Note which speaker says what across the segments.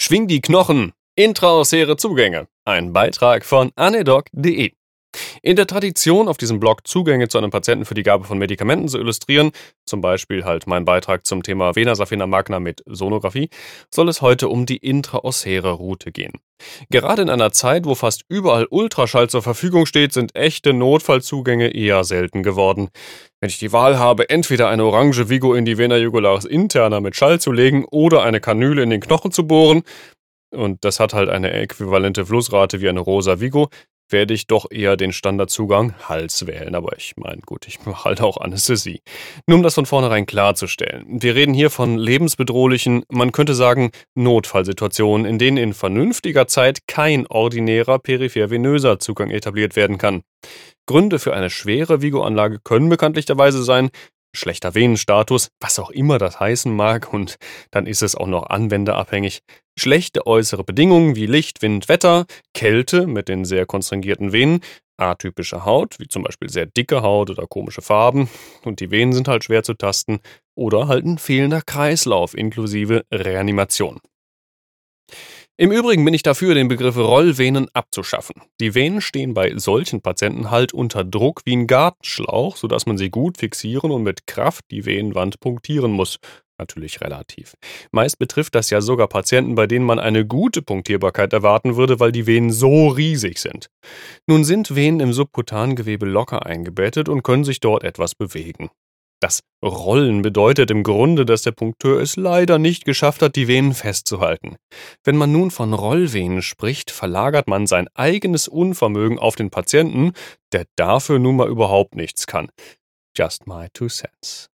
Speaker 1: Schwing die Knochen. Intraosäre Zugänge. Ein Beitrag von anedoc.de. In der Tradition, auf diesem Blog Zugänge zu einem Patienten für die Gabe von Medikamenten zu illustrieren, zum Beispiel halt mein Beitrag zum Thema Vena Safena Magna mit Sonographie, soll es heute um die intraosäre Route gehen. Gerade in einer Zeit, wo fast überall Ultraschall zur Verfügung steht, sind echte Notfallzugänge eher selten geworden. Wenn ich die Wahl habe, entweder eine orange Vigo in die Vena jugularis interna mit Schall zu legen oder eine Kanüle in den Knochen zu bohren, und das hat halt eine äquivalente Flussrate wie eine rosa Vigo, werde ich doch eher den Standardzugang Hals wählen. Aber ich meine, gut, ich mache halt auch Anästhesie. Nur um das von vornherein klarzustellen. Wir reden hier von lebensbedrohlichen, man könnte sagen, Notfallsituationen, in denen in vernünftiger Zeit kein ordinärer peripher-venöser Zugang etabliert werden kann. Gründe für eine schwere Vigo-Anlage können bekanntlicherweise sein, schlechter Venenstatus, was auch immer das heißen mag, und dann ist es auch noch anwenderabhängig. Schlechte äußere Bedingungen wie Licht, Wind, Wetter, Kälte mit den sehr konstringierten Venen, atypische Haut, wie zum Beispiel sehr dicke Haut oder komische Farben, und die Venen sind halt schwer zu tasten, oder halt ein fehlender Kreislauf inklusive Reanimation. Im Übrigen bin ich dafür, den Begriff Rollvenen abzuschaffen. Die Venen stehen bei solchen Patienten halt unter Druck wie ein Gartenschlauch, sodass man sie gut fixieren und mit Kraft die Venenwand punktieren muss. Natürlich relativ. Meist betrifft das ja sogar Patienten, bei denen man eine gute Punktierbarkeit erwarten würde, weil die Venen so riesig sind. Nun sind Venen im subkutanen Gewebe locker eingebettet und können sich dort etwas bewegen. Das Rollen bedeutet im Grunde, dass der Punkteur es leider nicht geschafft hat, die Venen festzuhalten. Wenn man nun von Rollvenen spricht, verlagert man sein eigenes Unvermögen auf den Patienten, der dafür nun mal überhaupt nichts kann. Just my two cents.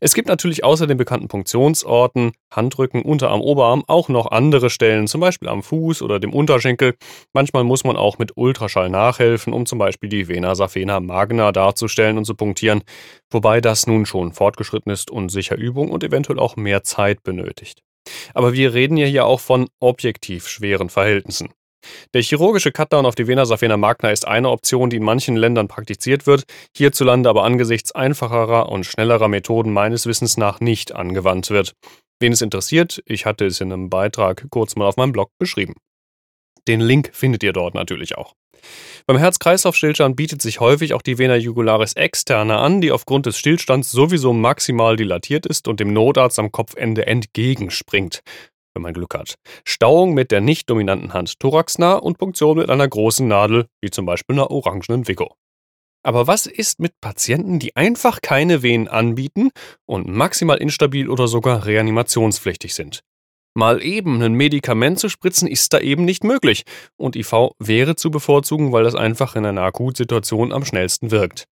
Speaker 1: Es gibt natürlich außer den bekannten Punktionsorten, Handrücken, Unterarm, Oberarm auch noch andere Stellen, zum Beispiel am Fuß oder dem Unterschenkel. Manchmal muss man auch mit Ultraschall nachhelfen, um zum Beispiel die Vena saphena magna darzustellen und zu punktieren, wobei das nun schon fortgeschritten ist und sicher Übung und eventuell auch mehr Zeit benötigt. Aber wir reden ja hier auch von objektiv schweren Verhältnissen. Der chirurgische Cutdown auf die Vena Safena magna ist eine Option, die in manchen Ländern praktiziert wird, hierzulande aber angesichts einfacherer und schnellerer Methoden meines Wissens nach nicht angewandt wird. Wen es interessiert, ich hatte es in einem Beitrag kurz mal auf meinem Blog beschrieben. Den Link findet ihr dort natürlich auch. Beim Herz-Kreislauf-Stillstand bietet sich häufig auch die Vena jugularis externa an, die aufgrund des Stillstands sowieso maximal dilatiert ist und dem Notarzt am Kopfende entgegenspringt wenn man Glück hat. Stauung mit der nicht dominanten Hand thoraxnah und Punktion mit einer großen Nadel, wie zum Beispiel einer orangenen Vigo. Aber was ist mit Patienten, die einfach keine Venen anbieten und maximal instabil oder sogar reanimationspflichtig sind? Mal eben ein Medikament zu spritzen ist da eben nicht möglich und IV wäre zu bevorzugen, weil das einfach in einer Akutsituation am schnellsten wirkt.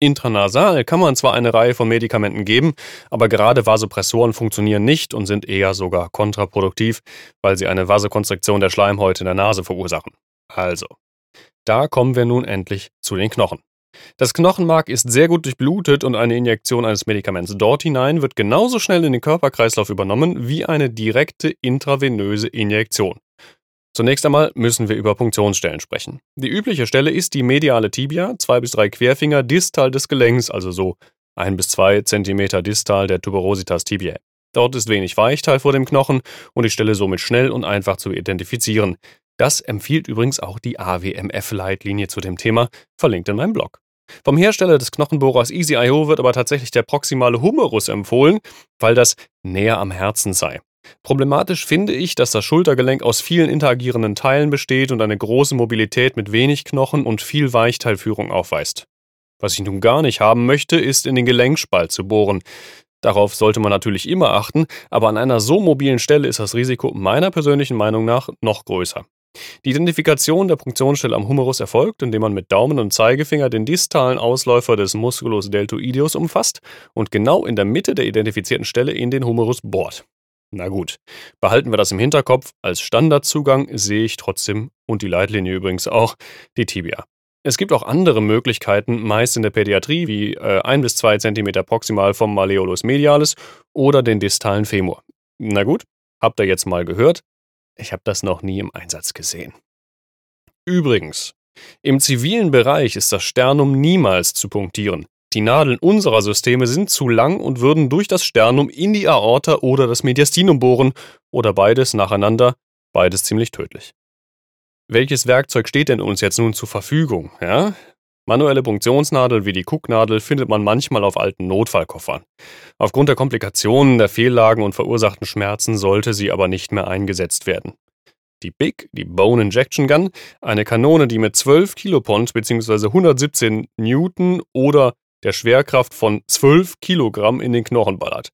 Speaker 1: Intranasal kann man zwar eine Reihe von Medikamenten geben, aber gerade Vasopressoren funktionieren nicht und sind eher sogar kontraproduktiv, weil sie eine Vasokonstriktion der Schleimhäute in der Nase verursachen. Also, da kommen wir nun endlich zu den Knochen. Das Knochenmark ist sehr gut durchblutet und eine Injektion eines Medikaments dort hinein wird genauso schnell in den Körperkreislauf übernommen wie eine direkte intravenöse Injektion. Zunächst einmal müssen wir über Punktionsstellen sprechen. Die übliche Stelle ist die mediale Tibia, zwei bis drei Querfinger distal des Gelenks, also so ein bis zwei Zentimeter distal der Tuberositas tibiae. Dort ist wenig Weichteil vor dem Knochen und die Stelle somit schnell und einfach zu identifizieren. Das empfiehlt übrigens auch die AWMF-Leitlinie zu dem Thema, verlinkt in meinem Blog. Vom Hersteller des Knochenbohrers EasyIO wird aber tatsächlich der proximale Humerus empfohlen, weil das näher am Herzen sei. Problematisch finde ich, dass das Schultergelenk aus vielen interagierenden Teilen besteht und eine große Mobilität mit wenig Knochen und viel Weichteilführung aufweist. Was ich nun gar nicht haben möchte, ist in den Gelenkspalt zu bohren. Darauf sollte man natürlich immer achten, aber an einer so mobilen Stelle ist das Risiko meiner persönlichen Meinung nach noch größer. Die Identifikation der Punktionsstelle am Humerus erfolgt, indem man mit Daumen und Zeigefinger den distalen Ausläufer des Musculus deltoideus umfasst und genau in der Mitte der identifizierten Stelle in den Humerus bohrt. Na gut, behalten wir das im Hinterkopf. Als Standardzugang sehe ich trotzdem, und die Leitlinie übrigens auch, die Tibia. Es gibt auch andere Möglichkeiten, meist in der Pädiatrie, wie äh, 1 bis 2 cm proximal vom Malleolus medialis oder den distalen Femur. Na gut, habt ihr jetzt mal gehört? Ich habe das noch nie im Einsatz gesehen. Übrigens, im zivilen Bereich ist das Sternum niemals zu punktieren. Die Nadeln unserer Systeme sind zu lang und würden durch das Sternum in die Aorta oder das Mediastinum bohren oder beides nacheinander, beides ziemlich tödlich. Welches Werkzeug steht denn uns jetzt nun zur Verfügung? Ja? Manuelle Punktionsnadeln wie die Cook-Nadel findet man manchmal auf alten Notfallkoffern. Aufgrund der Komplikationen, der Fehllagen und verursachten Schmerzen sollte sie aber nicht mehr eingesetzt werden. Die BIG, die Bone Injection Gun, eine Kanone, die mit 12 Kilopond bzw. 117 Newton oder der Schwerkraft von 12 Kilogramm in den Knochen ballert.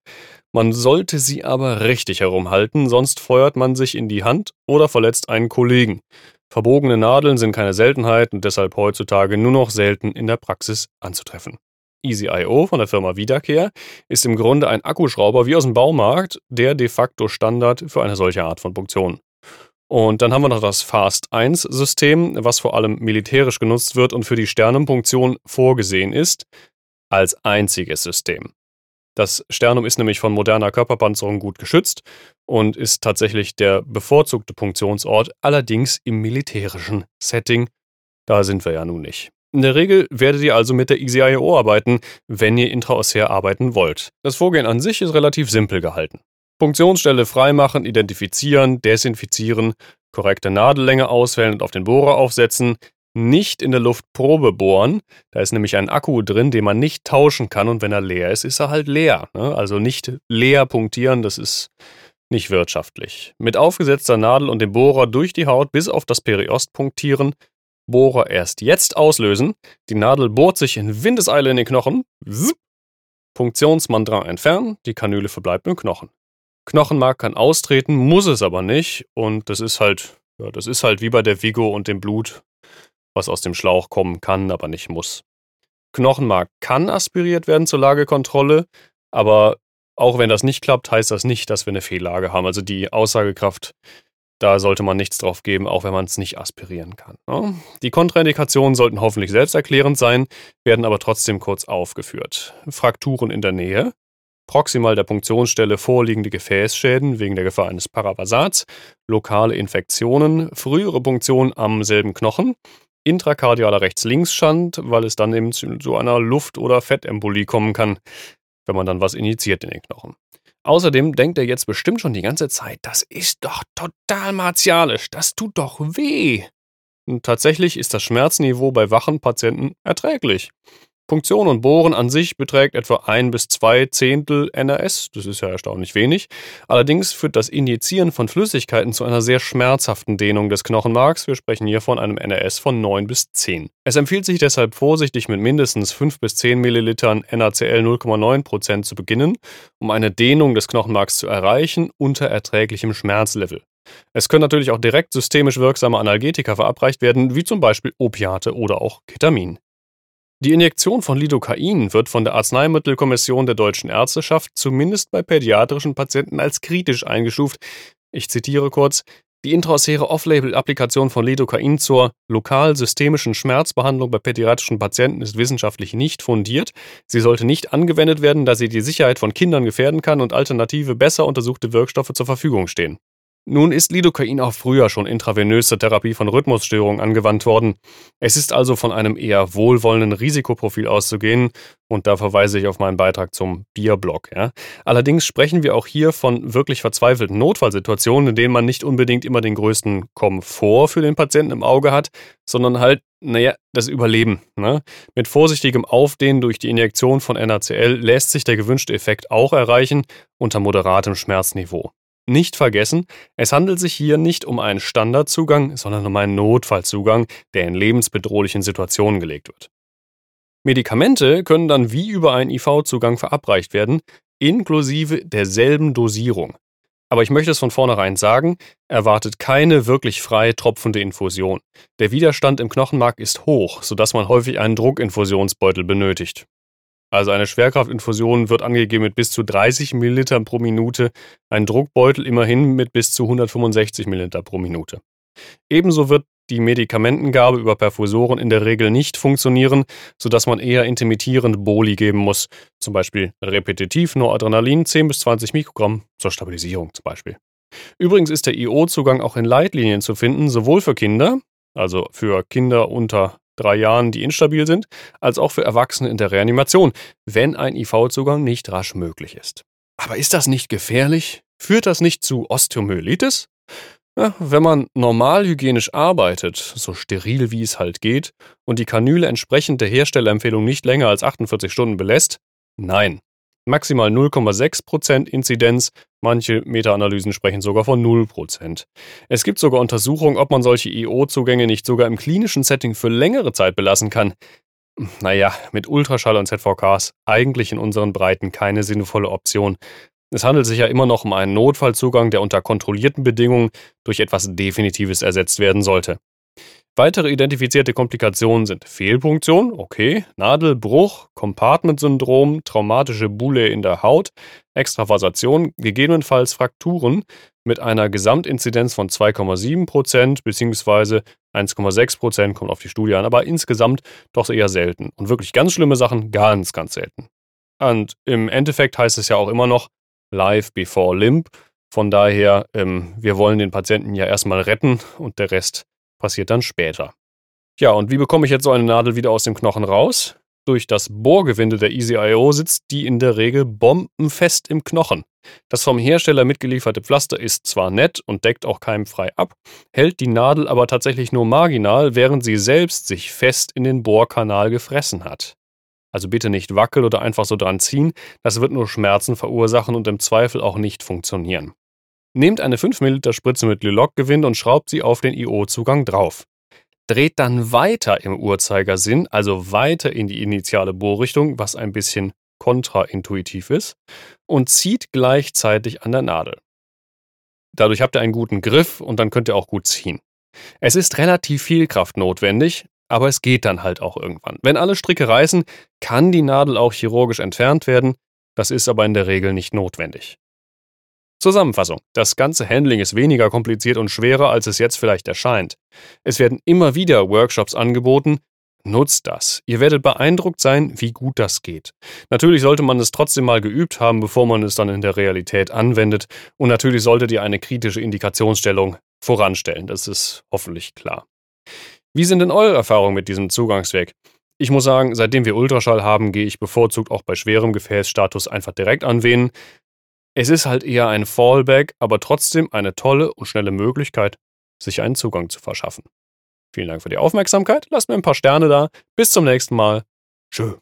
Speaker 1: Man sollte sie aber richtig herumhalten, sonst feuert man sich in die Hand oder verletzt einen Kollegen. Verbogene Nadeln sind keine Seltenheit und deshalb heutzutage nur noch selten in der Praxis anzutreffen. EasyIO von der Firma Wiederkehr ist im Grunde ein Akkuschrauber wie aus dem Baumarkt, der de facto Standard für eine solche Art von Punktion. Und dann haben wir noch das Fast 1 System, was vor allem militärisch genutzt wird und für die Sternenpunktion vorgesehen ist als einziges System. Das Sternum ist nämlich von moderner Körperpanzerung gut geschützt und ist tatsächlich der bevorzugte Punktionsort, allerdings im militärischen Setting. Da sind wir ja nun nicht. In der Regel werdet ihr also mit der EasyIO arbeiten, wenn ihr intraossär arbeiten wollt. Das Vorgehen an sich ist relativ simpel gehalten. Funktionsstelle freimachen, identifizieren, desinfizieren, korrekte Nadellänge auswählen und auf den Bohrer aufsetzen, nicht in der Luft Probe bohren. Da ist nämlich ein Akku drin, den man nicht tauschen kann und wenn er leer ist, ist er halt leer. Ne? Also nicht leer punktieren, das ist nicht wirtschaftlich. Mit aufgesetzter Nadel und dem Bohrer durch die Haut bis auf das Periost punktieren, Bohrer erst jetzt auslösen, die Nadel bohrt sich in Windeseile in den Knochen, Zip. Punktionsmantra entfernen, die Kanüle verbleibt im Knochen. Knochenmark kann austreten, muss es aber nicht und das ist halt, ja, das ist halt wie bei der Vigo und dem Blut was aus dem Schlauch kommen kann, aber nicht muss. Knochenmark kann aspiriert werden zur Lagekontrolle, aber auch wenn das nicht klappt, heißt das nicht, dass wir eine Fehllage haben. Also die Aussagekraft, da sollte man nichts drauf geben, auch wenn man es nicht aspirieren kann. Ne? Die Kontraindikationen sollten hoffentlich selbsterklärend sein, werden aber trotzdem kurz aufgeführt. Frakturen in der Nähe, proximal der Punktionsstelle vorliegende Gefäßschäden wegen der Gefahr eines Paravasats, lokale Infektionen, frühere Punktion am selben Knochen, intrakardialer Rechts-Links-Schand, weil es dann eben zu einer Luft- oder Fettembolie kommen kann, wenn man dann was injiziert in den Knochen. Außerdem denkt er jetzt bestimmt schon die ganze Zeit, das ist doch total martialisch, das tut doch weh. Und tatsächlich ist das Schmerzniveau bei wachen Patienten erträglich. Punktion und Bohren an sich beträgt etwa ein bis zwei Zehntel NRS, das ist ja erstaunlich wenig. Allerdings führt das Injizieren von Flüssigkeiten zu einer sehr schmerzhaften Dehnung des Knochenmarks. Wir sprechen hier von einem NRS von 9 bis 10. Es empfiehlt sich deshalb vorsichtig mit mindestens 5 bis 10 Millilitern NaCl 0,9% zu beginnen, um eine Dehnung des Knochenmarks zu erreichen unter erträglichem Schmerzlevel. Es können natürlich auch direkt systemisch wirksame Analgetika verabreicht werden, wie zum Beispiel Opiate oder auch Ketamin. Die Injektion von Lidocain wird von der Arzneimittelkommission der Deutschen Ärzteschaft zumindest bei pädiatrischen Patienten als kritisch eingestuft. Ich zitiere kurz: Die intraosäre Off-Label-Applikation von Lidocain zur lokal-systemischen Schmerzbehandlung bei pädiatrischen Patienten ist wissenschaftlich nicht fundiert. Sie sollte nicht angewendet werden, da sie die Sicherheit von Kindern gefährden kann und alternative, besser untersuchte Wirkstoffe zur Verfügung stehen. Nun ist Lidocain auch früher schon intravenös zur Therapie von Rhythmusstörungen angewandt worden. Es ist also von einem eher wohlwollenden Risikoprofil auszugehen und da verweise ich auf meinen Beitrag zum Bierblock. Ja. Allerdings sprechen wir auch hier von wirklich verzweifelten Notfallsituationen, in denen man nicht unbedingt immer den größten Komfort für den Patienten im Auge hat, sondern halt, naja, das Überleben. Ne? Mit vorsichtigem Aufdehnen durch die Injektion von NaCl lässt sich der gewünschte Effekt auch erreichen unter moderatem Schmerzniveau. Nicht vergessen, es handelt sich hier nicht um einen Standardzugang, sondern um einen Notfallzugang, der in lebensbedrohlichen Situationen gelegt wird. Medikamente können dann wie über einen IV-Zugang verabreicht werden, inklusive derselben Dosierung. Aber ich möchte es von vornherein sagen, erwartet keine wirklich frei tropfende Infusion. Der Widerstand im Knochenmark ist hoch, sodass man häufig einen Druckinfusionsbeutel benötigt. Also eine Schwerkraftinfusion wird angegeben mit bis zu 30 Milliliter pro Minute, ein Druckbeutel immerhin mit bis zu 165 Milliliter pro Minute. Ebenso wird die Medikamentengabe über Perfusoren in der Regel nicht funktionieren, sodass man eher intermittierende Boli geben muss, zum Beispiel repetitiv Noradrenalin 10 bis 20 Mikrogramm zur Stabilisierung zum Beispiel. Übrigens ist der IO-Zugang auch in Leitlinien zu finden, sowohl für Kinder, also für Kinder unter drei Jahren, die instabil sind, als auch für Erwachsene in der Reanimation, wenn ein IV-Zugang nicht rasch möglich ist. Aber ist das nicht gefährlich? Führt das nicht zu Osteomyelitis? Ja, wenn man normal hygienisch arbeitet, so steril wie es halt geht, und die Kanüle entsprechend der Herstellerempfehlung nicht länger als 48 Stunden belässt, nein. Maximal 0,6% Inzidenz, manche Meta-Analysen sprechen sogar von 0%. Es gibt sogar Untersuchungen, ob man solche IO-Zugänge nicht sogar im klinischen Setting für längere Zeit belassen kann. Naja, mit Ultraschall und ZVKs eigentlich in unseren Breiten keine sinnvolle Option. Es handelt sich ja immer noch um einen Notfallzugang, der unter kontrollierten Bedingungen durch etwas Definitives ersetzt werden sollte. Weitere identifizierte Komplikationen sind Fehlpunktion, okay, Nadelbruch, Compartment-Syndrom, traumatische Bulle in der Haut, Extravasation, gegebenenfalls Frakturen mit einer Gesamtinzidenz von 2,7% bzw. 1,6% kommt auf die Studie an, aber insgesamt doch eher selten. Und wirklich ganz schlimme Sachen ganz, ganz selten. Und im Endeffekt heißt es ja auch immer noch Live before Limp. Von daher, ähm, wir wollen den Patienten ja erstmal retten und der Rest passiert dann später. Ja, und wie bekomme ich jetzt so eine Nadel wieder aus dem Knochen raus? Durch das Bohrgewinde der EasyIO sitzt die in der Regel bombenfest im Knochen. Das vom Hersteller mitgelieferte Pflaster ist zwar nett und deckt auch keimfrei ab, hält die Nadel aber tatsächlich nur marginal, während sie selbst sich fest in den Bohrkanal gefressen hat. Also bitte nicht wackeln oder einfach so dran ziehen, das wird nur Schmerzen verursachen und im Zweifel auch nicht funktionieren. Nehmt eine 5 ml Spritze mit Lilok-Gewinde und schraubt sie auf den IO-Zugang drauf. Dreht dann weiter im Uhrzeigersinn, also weiter in die initiale Bohrrichtung, was ein bisschen kontraintuitiv ist, und zieht gleichzeitig an der Nadel. Dadurch habt ihr einen guten Griff und dann könnt ihr auch gut ziehen. Es ist relativ viel Kraft notwendig, aber es geht dann halt auch irgendwann. Wenn alle Stricke reißen, kann die Nadel auch chirurgisch entfernt werden, das ist aber in der Regel nicht notwendig. Zusammenfassung. Das ganze Handling ist weniger kompliziert und schwerer, als es jetzt vielleicht erscheint. Es werden immer wieder Workshops angeboten. Nutzt das. Ihr werdet beeindruckt sein, wie gut das geht. Natürlich sollte man es trotzdem mal geübt haben, bevor man es dann in der Realität anwendet. Und natürlich solltet ihr eine kritische Indikationsstellung voranstellen. Das ist hoffentlich klar. Wie sind denn eure Erfahrungen mit diesem Zugangsweg? Ich muss sagen, seitdem wir Ultraschall haben, gehe ich bevorzugt auch bei schwerem Gefäßstatus einfach direkt anwählen. Es ist halt eher ein Fallback, aber trotzdem eine tolle und schnelle Möglichkeit, sich einen Zugang zu verschaffen. Vielen Dank für die Aufmerksamkeit. Lasst mir ein paar Sterne da. Bis zum nächsten Mal. Tschö.